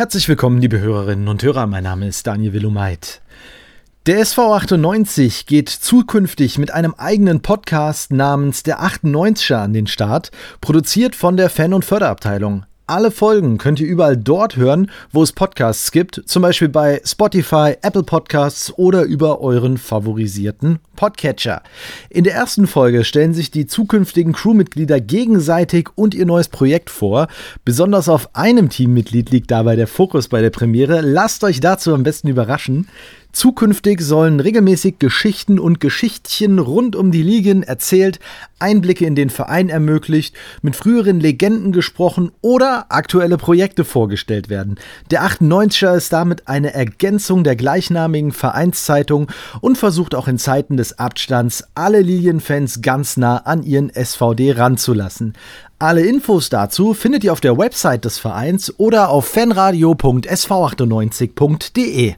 Herzlich willkommen, liebe Hörerinnen und Hörer. Mein Name ist Daniel Willumeit. Der SV 98 geht zukünftig mit einem eigenen Podcast namens Der 98er an den Start, produziert von der Fan- und Förderabteilung. Alle Folgen könnt ihr überall dort hören, wo es Podcasts gibt, zum Beispiel bei Spotify, Apple Podcasts oder über euren favorisierten Podcatcher. In der ersten Folge stellen sich die zukünftigen Crewmitglieder gegenseitig und ihr neues Projekt vor. Besonders auf einem Teammitglied liegt dabei der Fokus bei der Premiere. Lasst euch dazu am besten überraschen. Zukünftig sollen regelmäßig Geschichten und Geschichtchen rund um die Ligen erzählt, Einblicke in den Verein ermöglicht, mit früheren Legenden gesprochen oder aktuelle Projekte vorgestellt werden. Der 98er ist damit eine Ergänzung der gleichnamigen Vereinszeitung und versucht auch in Zeiten des Abstands alle Lilienfans ganz nah an ihren SVD ranzulassen. Alle Infos dazu findet ihr auf der Website des Vereins oder auf fanradio.sv98.de.